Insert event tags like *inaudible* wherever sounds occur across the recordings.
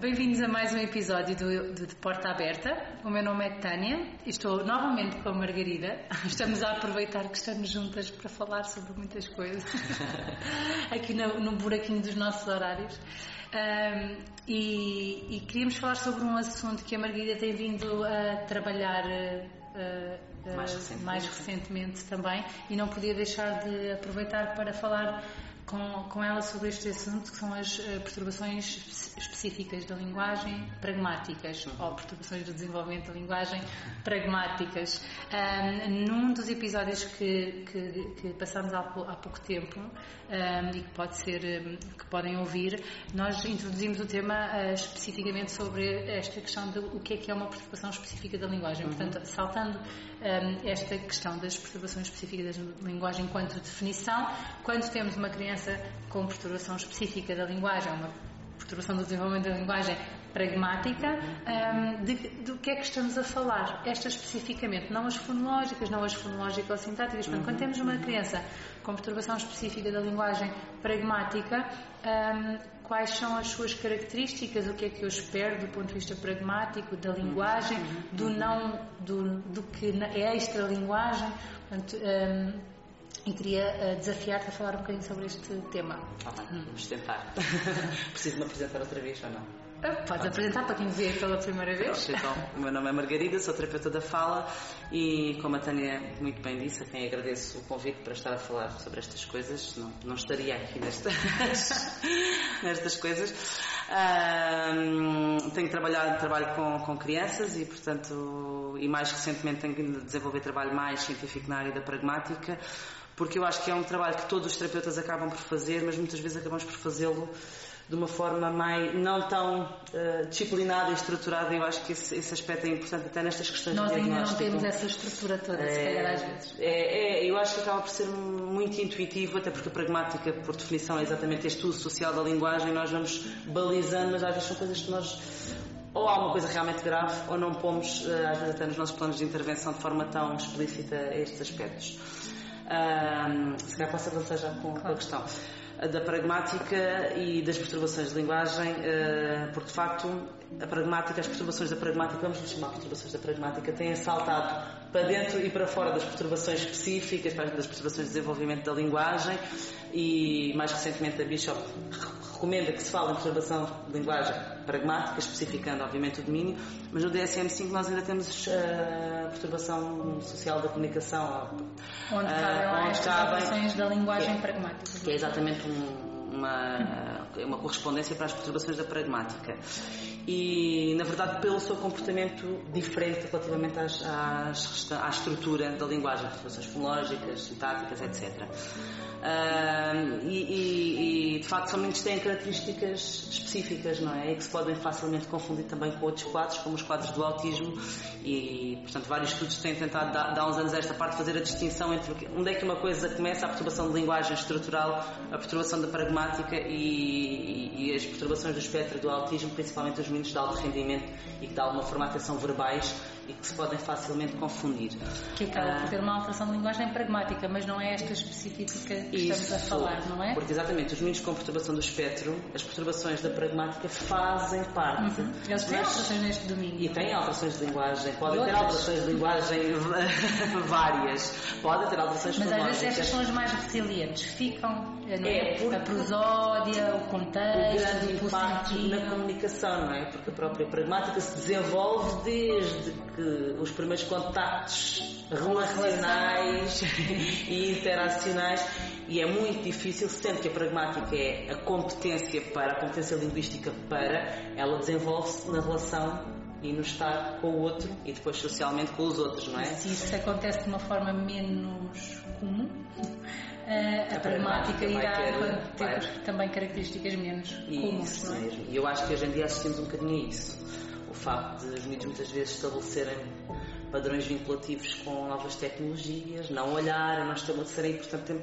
Bem-vindos a mais um episódio do, do De Porta Aberta. O meu nome é Tânia e estou novamente com a Margarida. *laughs* Estamos a aproveitar que estamos juntas para falar sobre muitas coisas *laughs* aqui no, no buraquinho dos nossos horários. Um, e, e, queríamos falar sobre um assunto que a Margarida tem vindo a trabalhar uh, uh, mais, recentemente. mais recentemente também e não podia deixar de aproveitar para falar com, com ela sobre este assunto, que são as uh, perturbações específicas da linguagem pragmáticas, ou perturbações do desenvolvimento da linguagem pragmáticas. Um, num dos episódios que, que, que passámos há, há, pouco tempo, um, e que, pode ser, um, que podem ouvir, nós introduzimos o tema uh, especificamente sobre esta questão de o que é que é uma perturbação específica da linguagem. Uhum. Portanto, saltando esta questão das perturbações específicas da linguagem enquanto definição, quando temos uma criança criança com perturbação específica da linguagem, uma perturbação do desenvolvimento da linguagem pragmática, um, de, do que é que estamos a falar. Esta especificamente, não as fonológicas, não as fonológico-sintáticas. Portanto, quando temos uma criança com perturbação específica da linguagem pragmática, um, quais são as suas características, o que é que eu espero do ponto de vista pragmático da linguagem, do não, do, do que é extra-linguagem. Portanto, um, e queria uh, desafiar-te a falar um bocadinho sobre este tema. Ah, bem, vamos tentar. *laughs* Preciso me apresentar outra vez ou não? Uh, podes apresentar para quem vê pela primeira vez. Então, o meu nome é Margarida, sou terapeuta da fala e, como a Tânia muito bem disse, a quem agradeço o convite para estar a falar sobre estas coisas, não, não estaria aqui nestas, *laughs* nestas coisas. Uh, tenho trabalhado trabalho com, com crianças e, portanto, e mais recentemente tenho de desenvolver trabalho mais científico na área da pragmática porque eu acho que é um trabalho que todos os terapeutas acabam por fazer, mas muitas vezes acabamos por fazê-lo de uma forma mais não tão uh, disciplinada e estruturada. Eu acho que esse, esse, aspecto é importante até nestas questões Nós de diagnóstico. Nós ainda não temos essa estrutura toda, é, se calhar às vezes. É, é, eu acho que acaba por ser muito intuitivo, até porque a pragmática, por definição, é exatamente este uso social da linguagem. Nós vamos balizando, mas às vezes são coisas que nós ou há uma coisa realmente grave ou não pomos, eh, às vezes até nos nossos planos de intervenção, de forma tão explícita estes aspectos. Um, se calhar posso avançar já com, claro. a questão da pragmática e das perturbações de linguagem, uh, porque de facto a pragmática, as perturbações da pragmática, vamos lhe chamar perturbações da pragmática, têm saltado para dentro e para fora das perturbações específicas, das perturbações de desenvolvimento da linguagem e mais recentemente a Bishop recomenda que se fale em perturbação de linguagem pragmática, especificando obviamente o domínio, mas no DSM-5 nós ainda temos a uh, perturbação social da comunicação. Onde cabem uh, as perturbações da linguagem é, pragmática. Que é exatamente um, uma, uma correspondência para as perturbações da pragmática e, na verdade, pelo seu comportamento diferente relativamente às, às, à estrutura da linguagem, perturbações fonológicas, sintáticas, etc. E, e, e, de facto, são muitos têm características específicas, não é? E que se podem facilmente confundir também com outros quadros, como os quadros do autismo, e, portanto, vários estudos têm tentado, dar uns anos esta parte, fazer a distinção entre onde é que uma coisa começa, a perturbação de linguagem estrutural, a perturbação da pragmática e, e as perturbações do espectro do autismo, principalmente os meninos de alto rendimento e que de alguma forma atenção verbais e que se podem facilmente confundir. Que acaba por ter uma alteração de linguagem pragmática, mas não é esta específica que Isso, estamos a falar, não é? Porque exatamente, os meninos com perturbação do espectro, as perturbações da pragmática fazem parte. Uhum. Eles têm mas, alterações neste domínio. E têm alterações de linguagem, podem ter alterações de linguagem *laughs* várias, podem ter alterações Mas às vezes estas são as mais resilientes, ficam é, é a prosódia, o contexto, o grande impacto na comunicação, não é? Porque a própria pragmática se desenvolve desde que os primeiros contactos relacionais e interacionais e é muito difícil, sendo que a pragmática é a competência para, a competência linguística para, ela desenvolve-se na relação e no estar com o outro e depois socialmente com os outros, não é? Se isso acontece de uma forma menos comum, a, a, pragmática irá ter, ter também características menos comuns. Isso não é? mesmo. E eu acho que hoje em dia assistimos um bocadinho a isso. O facto de os miúdos muitas vezes estabelecerem padrões vinculativos com novas tecnologias, não olharem, não estabelecerem, portanto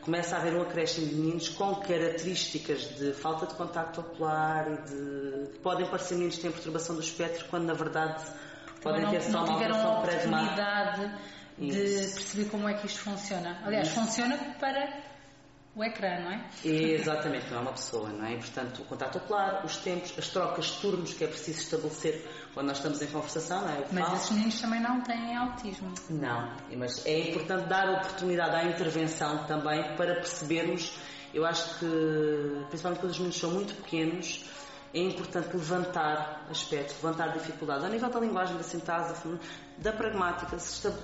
começa a haver um acréscimo de meninos com características de falta de contacto ocular e de. podem parecer meninos que têm perturbação do espectro, quando na verdade podem não, ter só uma pragmática de perceber como é que isto funciona. Aliás, Isso. funciona para o ecrã, não é? Exatamente, não é uma pessoa, não é? E, portanto, o contato ocular, os tempos, as trocas de turnos que é preciso estabelecer quando nós estamos em conversação, não é? mas esses meninos também não têm autismo. Não, mas é importante dar oportunidade à intervenção também para percebermos, eu acho que, principalmente quando os meninos são muito pequenos, é importante levantar aspectos, levantar dificuldades, ao nível da linguagem, da sintase, da pragmática,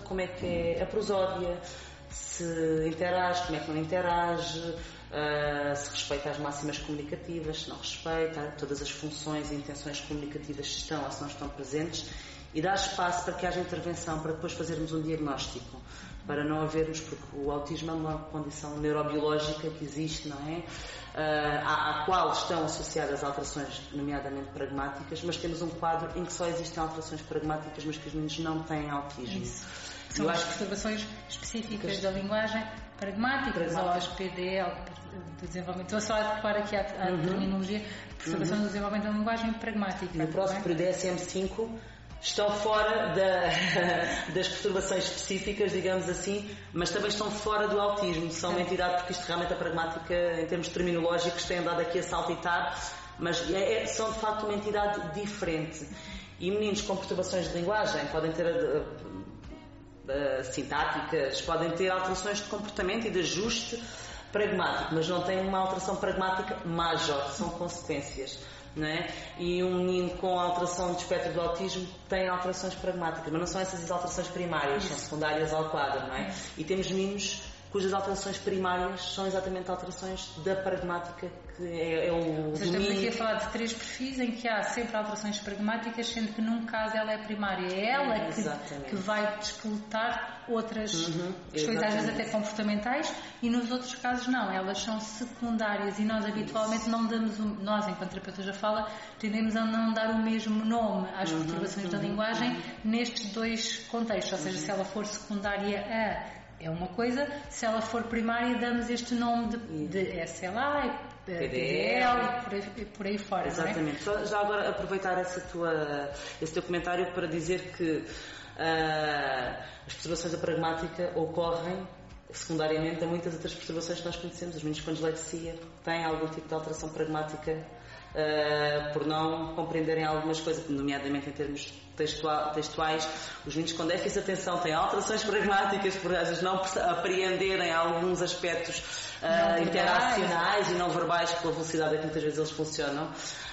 como é que é a prosódia, se interage, como é que não interage, uh, se respeita as máximas comunicativas, se não respeita, todas as funções e intenções comunicativas estão ou se não estão presentes e dar espaço para que haja intervenção para depois fazermos um diagnóstico para não havermos, porque o autismo é uma condição neurobiológica que existe, não é? Uh, à, à, qual estão associadas alterações, nomeadamente pragmáticas, mas temos um quadro em que só existem alterações pragmáticas, mas que os meninos não têm autismo. Isso. São as perturbações específicas da linguagem pragmáticas ou as PDL do desenvolvimento. Estou só a adequar aqui à, à uhum. terminologia, perturbação uhum. do desenvolvimento da linguagem pragmática. No próximo é? DSM-5 estão fora da, *laughs* das perturbações específicas, digamos assim, mas também estão fora do autismo. São uma entidade, porque isto realmente a pragmática, em termos terminológicos, tem andado aqui a saltitar, mas é, é, são de facto uma entidade diferente. E meninos com perturbações de linguagem podem ter sintáticas, podem ter alterações de comportamento e de ajuste pragmático, mas não têm uma alteração pragmática major, são consequências. Não é? E um menino com alteração de espectro do autismo tem alterações pragmáticas, mas não são essas as alterações primárias, são secundárias ao quadro, não é? E temos meninos cujas alterações primárias são exatamente alterações da pragmática que é, é o Seja, Estamos aqui a falar de três perfis em que há sempre alterações pragmáticas, sendo que num caso ela é primária. É ela que, que vai disputar outras uhum, questões, às vezes até comportamentais, e nos outros casos não, elas são secundárias e nós habitualmente Isso. não damos, o, nós enquanto terapeutas já fala, tendemos a não dar o mesmo nome às uhum, perturbações uhum, da linguagem uhum. nestes dois contextos, ou seja, se ela for secundária a é uma coisa, se ela for primária, damos este nome de, de SLA, PDL, por aí, por aí fora. É? Exatamente. É? Já agora aproveitar essa tua, esse teu comentário para dizer que uh, as perturbações da pragmática ocorrem secundariamente a muitas outras perturbações que nós conhecemos. Os meninos com dislexia têm algum tipo de alteração pragmática uh, por não compreenderem algumas coisas, nomeadamente em termos textuais. Os meninos com déficit de atenção têm alterações pragmáticas por às vezes não apreenderem alguns aspectos uh, interacionais e não verbais pela velocidade a que muitas vezes eles funcionam.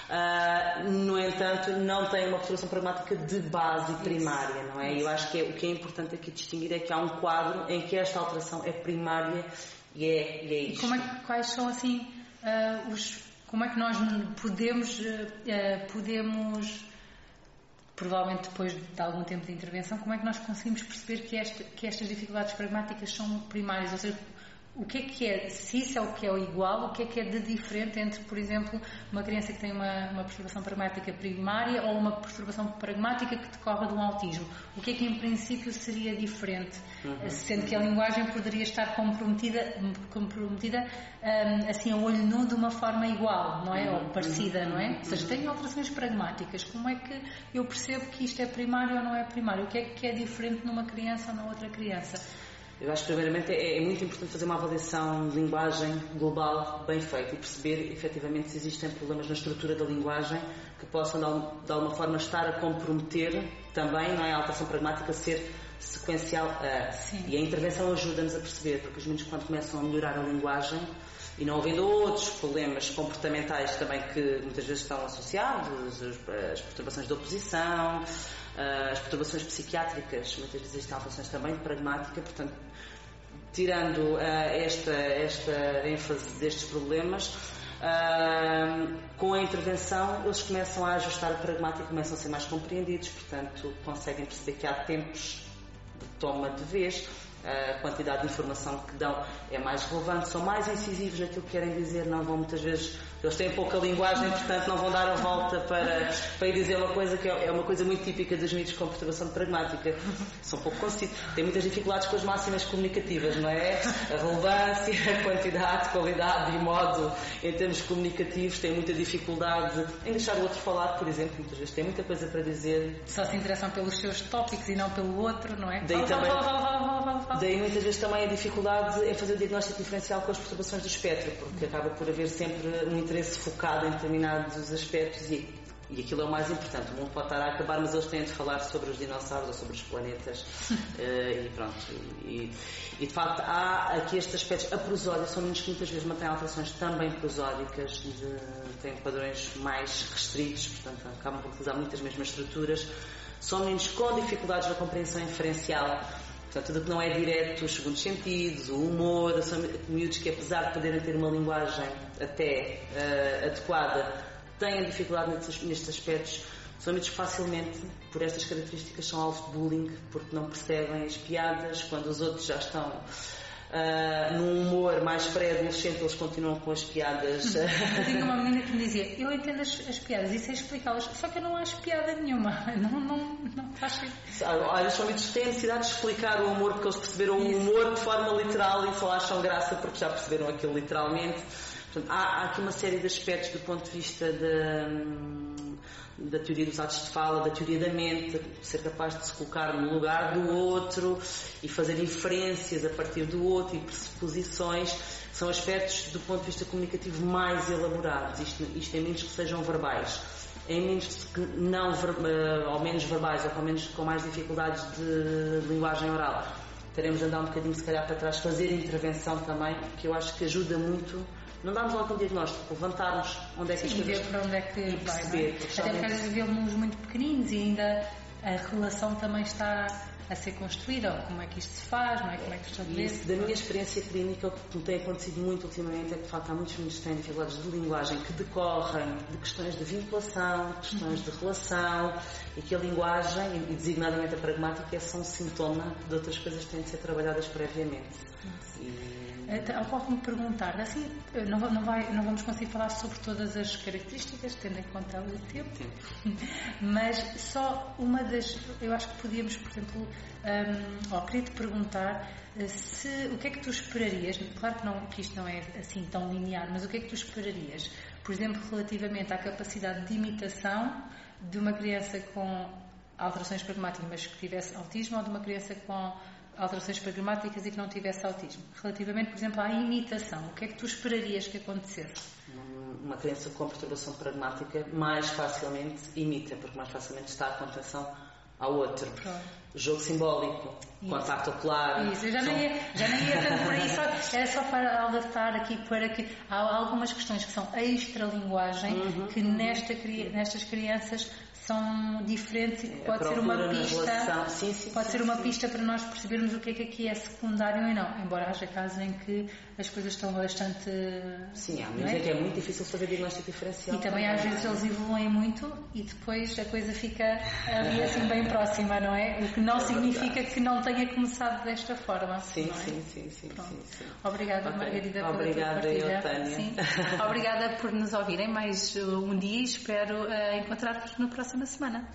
Uh, no entanto, não têm uma perturbação pragmática de base primária, não é? Isso. Eu acho que é, o que é importante aqui distinguir é que há um quadro em que esta alteração é primária e é, e é isto. E como é, quais são assim uh, os como é que nós podemos, uh, podemos, provavelmente depois de algum tempo de intervenção, como é que nós conseguimos perceber que, que estas dificuldades pragmáticas são primárias? Ou seja, o que é que é, se isso é o que é o igual, o que é que é de diferente entre, por exemplo, uma criança que tem uma, uma perturbação pragmática primária ou uma perturbação pragmática que decorre de um autismo? O que é que em princípio seria diferente? Uhum. Sendo que a linguagem poderia estar comprometida, comprometida um, assim a olho nu de uma forma igual, não é? Uhum. Ou parecida, não é? Ou seja, tem alterações pragmáticas. Como é que eu percebo que isto é primário ou não é primário? O que é que é diferente numa criança ou na outra criança? Eu acho que, primeiramente, é, é, muito importante fazer uma avaliação de linguagem global bem feita e perceber, efetivamente, se existem problemas na estrutura da linguagem que possam, de alguma forma, estar a comprometer também, não é? A alteração pragmática ser sequencial a. Sim. E a intervenção ajuda-nos a perceber, porque os meninos, quando começam a melhorar a linguagem, e não havendo outros problemas comportamentais também que muitas vezes estão associados, as perturbações de oposição, as perturbações psiquiátricas, muitas vezes existem alterações também de pragmática, portanto, tirando uh, esta, esta ênfase destes problemas, uh, com a intervenção eles começam a ajustar a pragmática, começam a ser mais compreendidos, portanto, conseguem perceber que há tempos de toma de vez, a quantidade de informação que dão é mais relevante, são mais incisivos naquilo que querem dizer, não vão muitas vezes Eles têm pouca linguagem, portanto não vão dar a volta para, para ir dizer uma coisa que é uma coisa muito típica dos mitos com perturbação pragmática. São pouco conscientes, têm muitas dificuldades com as máximas comunicativas, não é? A relevância, a quantidade, qualidade e modo em termos comunicativos, têm muita dificuldade em deixar o outro falar, por exemplo, muitas vezes têm muita coisa para dizer. Só se interessam pelos seus tópicos e não pelo outro, não é? Daí, também, daí muitas vezes também a dificuldade em fazer o diagnóstico diferencial com as perturbações do espectro, porque acaba por haver sempre um interesse focado em determinados aspectos e, e aquilo é o mais importante. O mundo pode estar a acabar, mas eles têm de falar sobre os dinossauros ou sobre os planetas uh, *laughs* e pronto. E, e, de facto há aqui estes aspectos. A prosódia são meninos que muitas vezes mantêm alterações também prosódicas, de, têm padrões mais restritos, portanto acabam por utilizar muitas mesmas estruturas. São meninos com dificuldades na compreensão inferencial Portanto, tudo que não é direto, os segundos sentidos, o humor, são miúdos que, apesar de poderem ter uma linguagem até uh, adequada, têm dificuldade nestes, nestes aspectos. São miúdos que facilmente, por estas características, são alvo de bullying, porque não percebem as piadas, quando os outros já estão uh, num humor mais pré-adolescente, eles continuam com as piadas. Eu *laughs* tinha uma menina que me dizia: Eu entendo as, as piadas e sei explicá-las, só que eu não acho piada nenhuma. *laughs* Não, não, não faz são muitos que têm necessidade de explicar o humor, porque eles perceberam Isso. o humor de forma literal e só acham graça porque já perceberam aquilo literalmente. Portanto, há, há aqui uma série de aspectos do ponto de vista de da teoria dos atos de fala, da teoria da mente, ser capaz de se colocar no lugar do outro e fazer inferências a partir do outro e pressuposições, são aspectos do ponto de vista comunicativo mais elaborados, isto, isto em menos que sejam verbais. Em menos que não, uh, ou menos verbais, ou com, menos, com mais dificuldades de, de linguagem oral, teremos de andar um bocadinho, se calhar, para trás, fazer intervenção também, que eu acho que ajuda muito não darmos logo um diagnóstico, levantarmos onde é que Sim, as ver para onde é que vai. Perceber, é? Até porque às vezes vemos muito pequeninos e ainda a relação também está a ser construída, ou como é que isto se faz, não é? Como é que estabelece. Da minha experiência clínica, o que tem acontecido muito ultimamente é que, de facto, há muitos meninos que têm dificuldades de linguagem que decorrem de questões de vinculação, questões de relação, e que a linguagem, e designadamente a pragmática, é só um sintoma de outras coisas que têm de ser trabalhadas previamente. E Ocorre-me perguntar, assim, não, não, vai, não vamos conseguir falar sobre todas as características, tendo em conta o tempo, *laughs* mas só uma das. Eu acho que podíamos, por exemplo, um, oh, queria te perguntar eh, se, o que é que tu esperarias, claro que, não, que isto não é assim tão linear, mas o que é que tu esperarias, por exemplo, relativamente à capacidade de imitação de uma criança com alterações pragmáticas, mas que tivesse autismo, ou de uma criança com alterações pragmáticas e que não tivesse autismo. Relativamente, por exemplo, à imitação, o que é que tu esperarias que acontecesse? Uma criança com perturbação pragmática mais facilmente imita, porque mais facilmente está a contenção ao outro. Pronto. Jogo simbólico, Isso. contacto ocular. Isso, eu já, nem ia, já nem ia tanto por aí, só, era só para alertar aqui para que há algumas questões que são extralinguagem uhum, que nesta, nestas crianças são diferentes e que pode ser uma pista sim, sim, pode sim, ser uma pista para nós percebermos o que é que aqui é secundário e não embora haja casos em que as coisas estão bastante sim há menos é? que é muito difícil fazer diagnóstico diferencial e também, às vezes eles evoluem muito e depois a coisa fica ali assim bem próxima não é o que não é significa que não tenha começado desta forma sim é? sim, sim, sim, sim, obrigada okay. Margarida obrigada pela tua partilha sim. *laughs* obrigada por nos ouvirem mais um dia e espero uh, encontrar-vos próximo próxima semana.